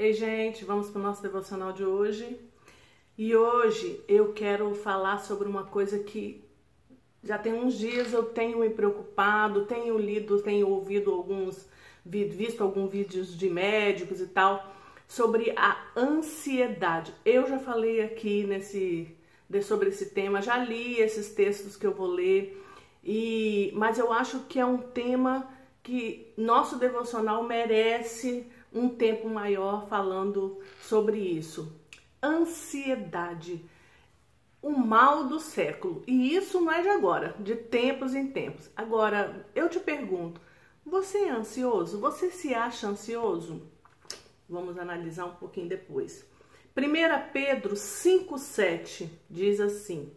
Ei, gente, vamos para o nosso devocional de hoje. E hoje eu quero falar sobre uma coisa que já tem uns dias eu tenho me preocupado, tenho lido, tenho ouvido alguns, visto alguns vídeos de médicos e tal, sobre a ansiedade. Eu já falei aqui nesse sobre esse tema, já li esses textos que eu vou ler, e mas eu acho que é um tema que nosso devocional merece um tempo maior falando sobre isso. Ansiedade, o mal do século. E isso não é de agora, de tempos em tempos. Agora, eu te pergunto, você é ansioso? Você se acha ansioso? Vamos analisar um pouquinho depois. 1 Pedro 5,7 diz assim: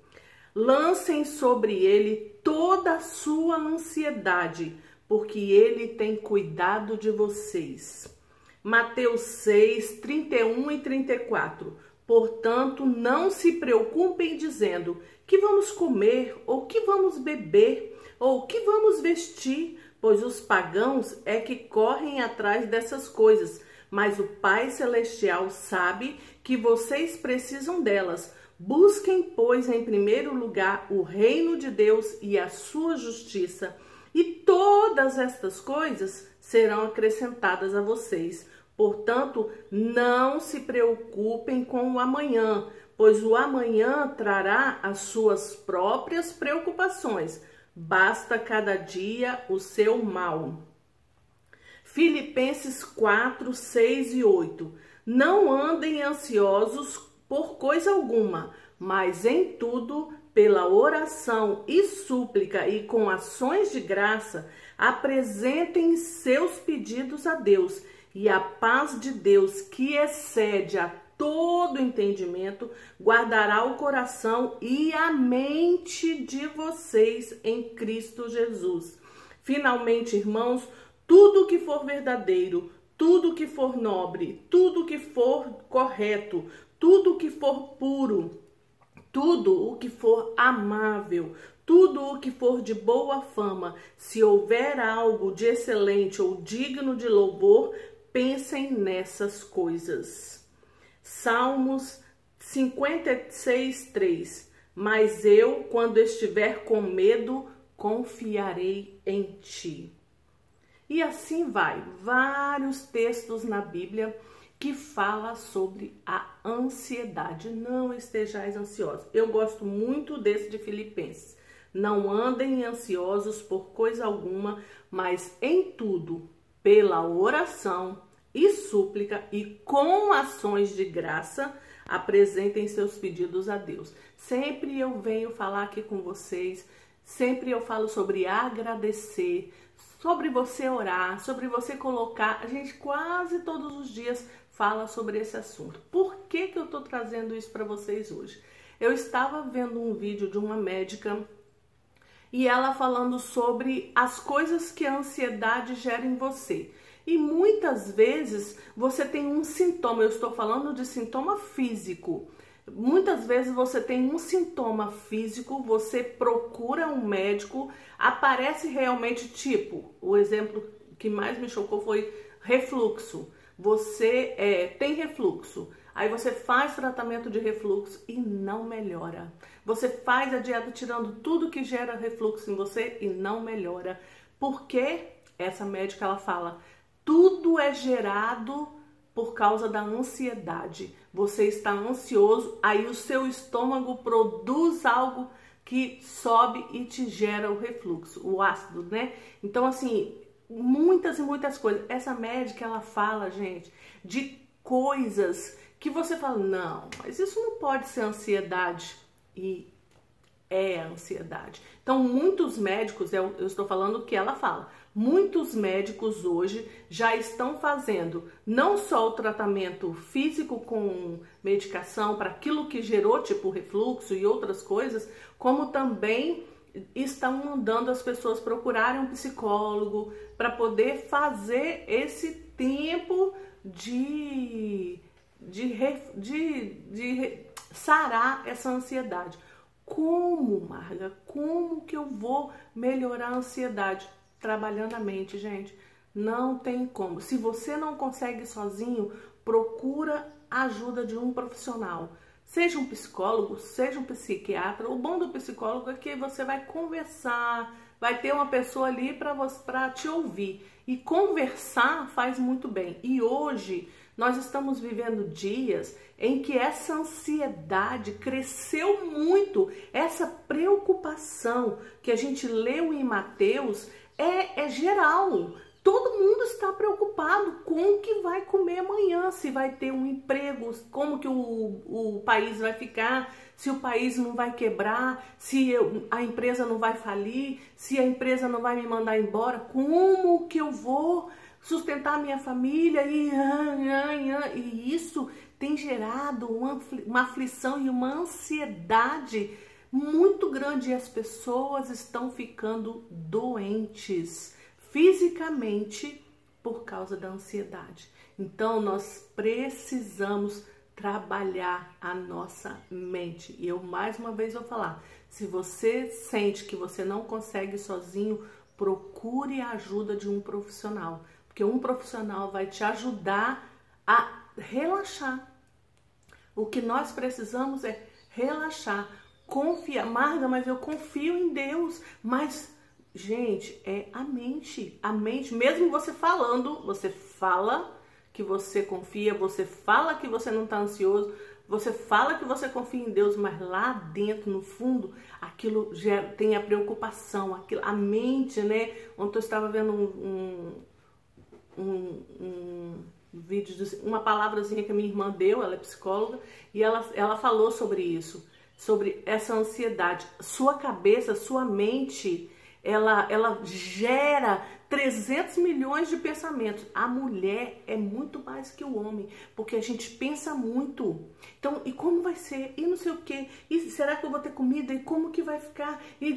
Lancem sobre ele toda a sua ansiedade, porque ele tem cuidado de vocês. Mateus 6, 31 e 34. Portanto, não se preocupem dizendo que vamos comer, ou que vamos beber, ou que vamos vestir, pois os pagãos é que correm atrás dessas coisas, mas o Pai Celestial sabe que vocês precisam delas. Busquem, pois, em primeiro lugar o reino de Deus e a sua justiça, todas estas coisas serão acrescentadas a vocês. Portanto, não se preocupem com o amanhã, pois o amanhã trará as suas próprias preocupações. Basta cada dia o seu mal. Filipenses 4, 6 e 8. Não andem ansiosos por coisa alguma, mas em tudo, pela oração e súplica e com ações de graça, apresentem seus pedidos a Deus e a paz de Deus, que excede a todo entendimento, guardará o coração e a mente de vocês em Cristo Jesus. Finalmente, irmãos, tudo que for verdadeiro, tudo que for nobre, tudo que for correto, tudo que for puro, tudo o que for amável, tudo o que for de boa fama, se houver algo de excelente ou digno de louvor, pensem nessas coisas. Salmos 56, 3. Mas eu, quando estiver com medo, confiarei em ti. E assim vai, vários textos na Bíblia que fala sobre a ansiedade. Não estejais ansiosos. Eu gosto muito desse de Filipenses. Não andem ansiosos por coisa alguma, mas em tudo, pela oração e súplica e com ações de graça, apresentem seus pedidos a Deus. Sempre eu venho falar aqui com vocês, sempre eu falo sobre agradecer, sobre você orar, sobre você colocar. A gente quase todos os dias fala sobre esse assunto. Por que, que eu tô trazendo isso para vocês hoje? Eu estava vendo um vídeo de uma médica e ela falando sobre as coisas que a ansiedade gera em você. E muitas vezes você tem um sintoma, eu estou falando de sintoma físico. Muitas vezes você tem um sintoma físico, você procura um médico, aparece realmente tipo, o exemplo que mais me chocou foi refluxo. Você é, tem refluxo, aí você faz tratamento de refluxo e não melhora. Você faz a dieta tirando tudo que gera refluxo em você e não melhora. Porque essa médica ela fala, tudo é gerado por causa da ansiedade. Você está ansioso, aí o seu estômago produz algo que sobe e te gera o refluxo, o ácido, né? Então, assim, muitas e muitas coisas. Essa médica, ela fala, gente, de coisas que você fala, não, mas isso não pode ser ansiedade. E é ansiedade. Então, muitos médicos, eu, eu estou falando o que ela fala, muitos médicos hoje já estão fazendo não só o tratamento físico com medicação para aquilo que gerou, tipo refluxo e outras coisas, como também estão mandando as pessoas procurarem um psicólogo para poder fazer esse tempo de, de, de, de sarar essa ansiedade. Como, Marga? Como que eu vou melhorar a ansiedade? Trabalhando a mente, gente. Não tem como. Se você não consegue sozinho, procura a ajuda de um profissional. Seja um psicólogo, seja um psiquiatra. O bom do psicólogo é que você vai conversar, vai ter uma pessoa ali para te ouvir. E conversar faz muito bem. E hoje nós estamos vivendo dias em que essa ansiedade cresceu muito, essa preocupação que a gente leu em Mateus é, é geral. Todo mundo está preocupado com o que vai comer amanhã, se vai ter um emprego, como que o, o país vai ficar, se o país não vai quebrar, se eu, a empresa não vai falir, se a empresa não vai me mandar embora, como que eu vou sustentar minha família? E, e isso tem gerado uma aflição e uma ansiedade muito grande. E as pessoas estão ficando doentes fisicamente por causa da ansiedade. Então nós precisamos trabalhar a nossa mente. E eu mais uma vez vou falar, se você sente que você não consegue sozinho, procure a ajuda de um profissional, porque um profissional vai te ajudar a relaxar. O que nós precisamos é relaxar, confiar. Marga, mas eu confio em Deus, mas Gente, é a mente. A mente, mesmo você falando, você fala que você confia, você fala que você não está ansioso, você fala que você confia em Deus, mas lá dentro, no fundo, aquilo já tem a preocupação, aquilo, a mente, né? Ontem eu estava vendo um, um, um, um vídeo, de, uma palavrazinha que a minha irmã deu, ela é psicóloga, e ela, ela falou sobre isso, sobre essa ansiedade. Sua cabeça, sua mente ela, ela gera 300 milhões de pensamentos. A mulher é muito mais que o homem, porque a gente pensa muito. Então, e como vai ser? E não sei o quê? E será que eu vou ter comida? E como que vai ficar? E,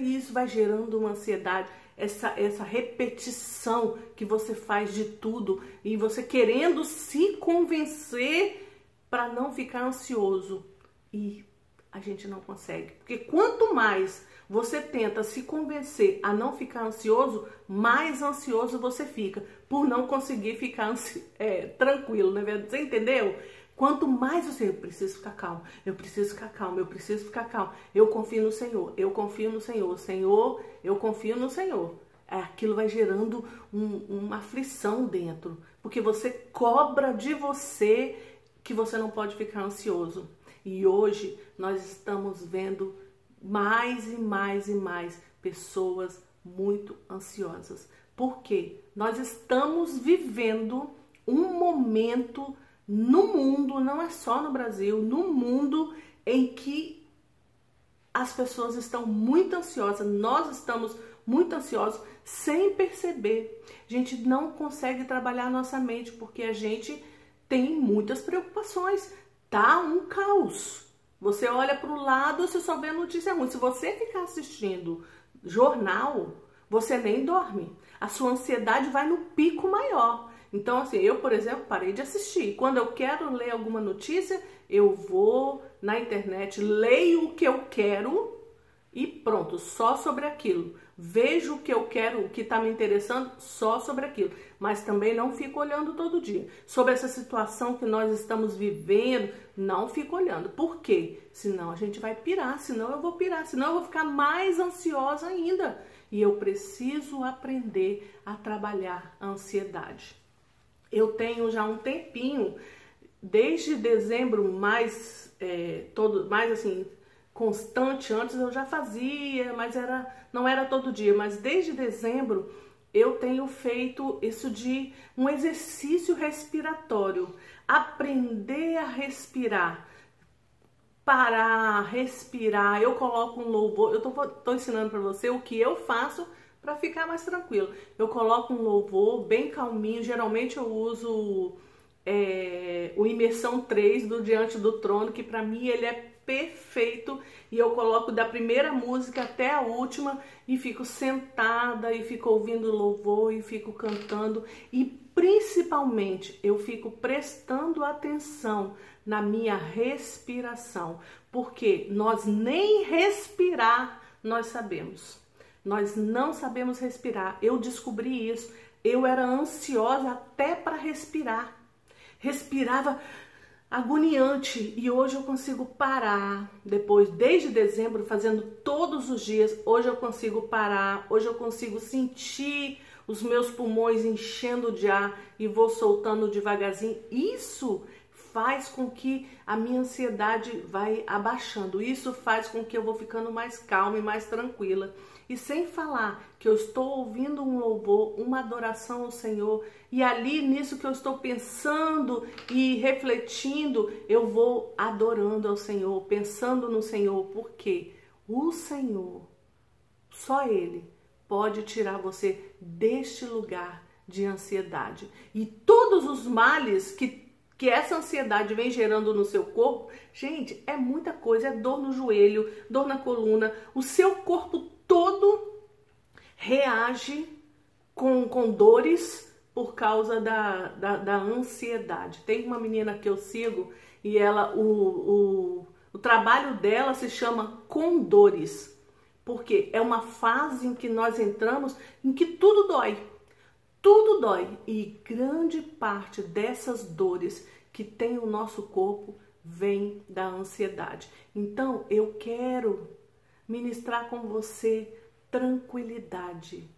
e isso vai gerando uma ansiedade. Essa, essa repetição que você faz de tudo e você querendo se convencer para não ficar ansioso. E a gente não consegue. Porque quanto mais você tenta se convencer a não ficar ansioso, mais ansioso você fica, por não conseguir ficar é, tranquilo, né? Você entendeu? Quanto mais você, eu preciso ficar calmo, eu preciso ficar calmo, eu preciso ficar calmo, eu confio no Senhor, eu confio no Senhor, Senhor, eu confio no Senhor. É, aquilo vai gerando um, uma aflição dentro, porque você cobra de você que você não pode ficar ansioso. E hoje nós estamos vendo mais e mais e mais pessoas muito ansiosas. Porque nós estamos vivendo um momento no mundo, não é só no Brasil, no mundo em que as pessoas estão muito ansiosas, nós estamos muito ansiosos sem perceber. A gente não consegue trabalhar nossa mente porque a gente tem muitas preocupações. Tá um caos. Você olha para o lado, você só vê notícia ruim. Se você ficar assistindo jornal, você nem dorme. A sua ansiedade vai no pico maior. Então, assim, eu, por exemplo, parei de assistir. Quando eu quero ler alguma notícia, eu vou na internet, leio o que eu quero e pronto, só sobre aquilo. Vejo o que eu quero, o que está me interessando, só sobre aquilo. Mas também não fico olhando todo dia. Sobre essa situação que nós estamos vivendo, não fico olhando. Por quê? Senão a gente vai pirar, senão eu vou pirar, senão eu vou ficar mais ansiosa ainda. E eu preciso aprender a trabalhar a ansiedade. Eu tenho já um tempinho, desde dezembro mais, é, todo, mais assim, constante. Antes eu já fazia, mas era não era todo dia. Mas desde dezembro eu tenho feito isso de um exercício respiratório, aprender a respirar, parar, respirar. Eu coloco um louvor. Eu tô, tô ensinando para você o que eu faço para ficar mais tranquilo. Eu coloco um louvor bem calminho. Geralmente eu uso é, o Imersão 3 do Diante do Trono, que para mim ele é perfeito e eu coloco da primeira música até a última e fico sentada e fico ouvindo louvor e fico cantando e principalmente eu fico prestando atenção na minha respiração, porque nós nem respirar nós sabemos. Nós não sabemos respirar. Eu descobri isso eu era ansiosa até para respirar. Respirava agoniante e hoje eu consigo parar. Depois, desde dezembro, fazendo todos os dias, hoje eu consigo parar. Hoje eu consigo sentir os meus pulmões enchendo de ar e vou soltando devagarzinho. Isso faz com que a minha ansiedade vai abaixando. Isso faz com que eu vou ficando mais calma e mais tranquila. E sem falar que eu estou ouvindo um louvor, uma adoração ao Senhor, e ali nisso que eu estou pensando e refletindo, eu vou adorando ao Senhor, pensando no Senhor, porque o Senhor, só Ele, pode tirar você deste lugar de ansiedade. E todos os males que que essa ansiedade vem gerando no seu corpo, gente, é muita coisa, é dor no joelho, dor na coluna, o seu corpo todo reage com, com dores por causa da, da, da ansiedade. Tem uma menina que eu sigo e ela, o, o, o trabalho dela se chama Condores, porque é uma fase em que nós entramos em que tudo dói. Tudo dói e grande parte dessas dores que tem o nosso corpo vem da ansiedade. Então, eu quero ministrar com você tranquilidade,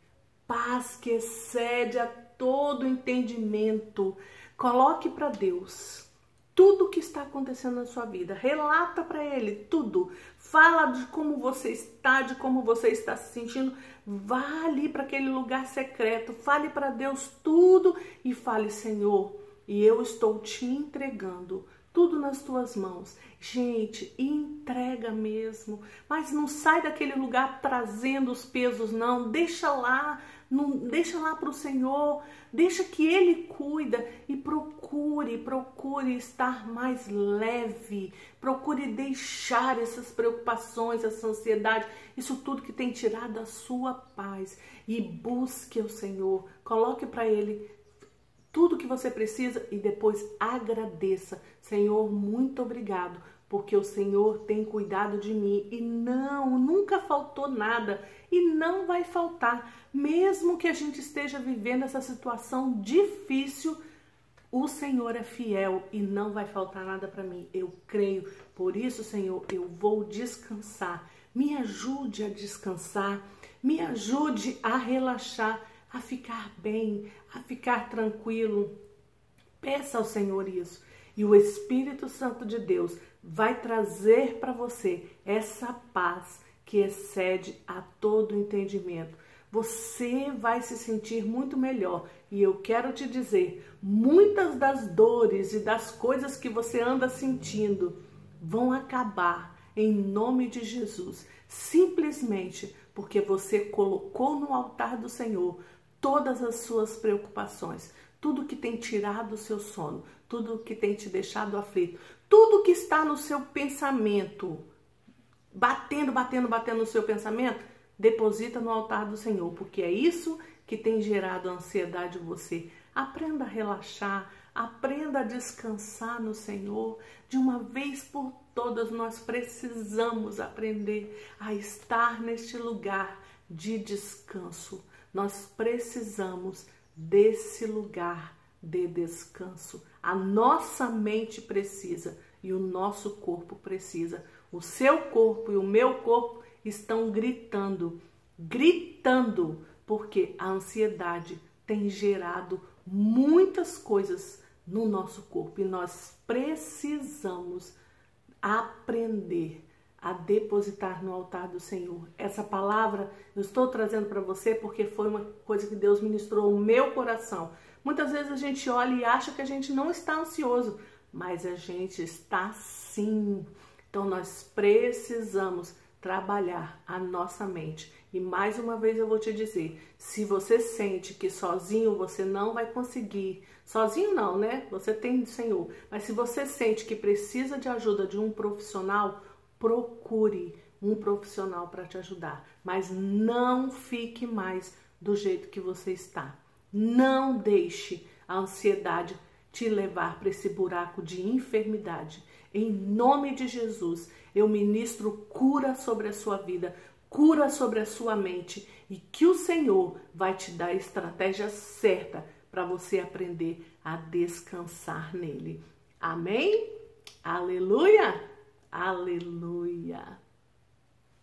paz que excede a todo entendimento. Coloque para Deus tudo o que está acontecendo na sua vida. Relata para Ele tudo. Fala de como você está, de como você está se sentindo. Vá ali para aquele lugar secreto. Fale para Deus tudo e fale, Senhor, e eu estou te entregando tudo nas tuas mãos. Gente, entrega mesmo, mas não sai daquele lugar trazendo os pesos não, deixa lá, não, deixa lá para o Senhor, deixa que Ele cuida e procure, procure estar mais leve, procure deixar essas preocupações, essa ansiedade, isso tudo que tem tirado a sua paz. E busque o Senhor, coloque para Ele tudo que você precisa e depois agradeça. Senhor, muito obrigado, porque o Senhor tem cuidado de mim e não, nunca faltou nada e não vai faltar, mesmo que a gente esteja vivendo essa situação difícil. O Senhor é fiel e não vai faltar nada para mim. Eu creio. Por isso, Senhor, eu vou descansar. Me ajude a descansar. Me ajude a relaxar a ficar bem, a ficar tranquilo. Peça ao Senhor isso. E o Espírito Santo de Deus vai trazer para você essa paz que excede a todo entendimento. Você vai se sentir muito melhor. E eu quero te dizer: muitas das dores e das coisas que você anda sentindo vão acabar em nome de Jesus. Simplesmente porque você colocou no altar do Senhor todas as suas preocupações, tudo que tem tirado o seu sono, tudo que tem te deixado aflito, tudo que está no seu pensamento, batendo, batendo, batendo no seu pensamento, deposita no altar do Senhor, porque é isso que tem gerado ansiedade em você. Aprenda a relaxar, aprenda a descansar no Senhor. De uma vez por todas, nós precisamos aprender a estar neste lugar de descanso nós precisamos desse lugar de descanso. A nossa mente precisa e o nosso corpo precisa. O seu corpo e o meu corpo estão gritando, gritando, porque a ansiedade tem gerado muitas coisas no nosso corpo e nós precisamos aprender a depositar no altar do Senhor. Essa palavra eu estou trazendo para você porque foi uma coisa que Deus ministrou no meu coração. Muitas vezes a gente olha e acha que a gente não está ansioso, mas a gente está sim. Então nós precisamos trabalhar a nossa mente. E mais uma vez eu vou te dizer, se você sente que sozinho você não vai conseguir, sozinho não, né? Você tem o Senhor, mas se você sente que precisa de ajuda de um profissional, procure um profissional para te ajudar, mas não fique mais do jeito que você está. Não deixe a ansiedade te levar para esse buraco de enfermidade. Em nome de Jesus, eu ministro cura sobre a sua vida, cura sobre a sua mente e que o Senhor vai te dar a estratégia certa para você aprender a descansar nele. Amém? Aleluia! Aleluia!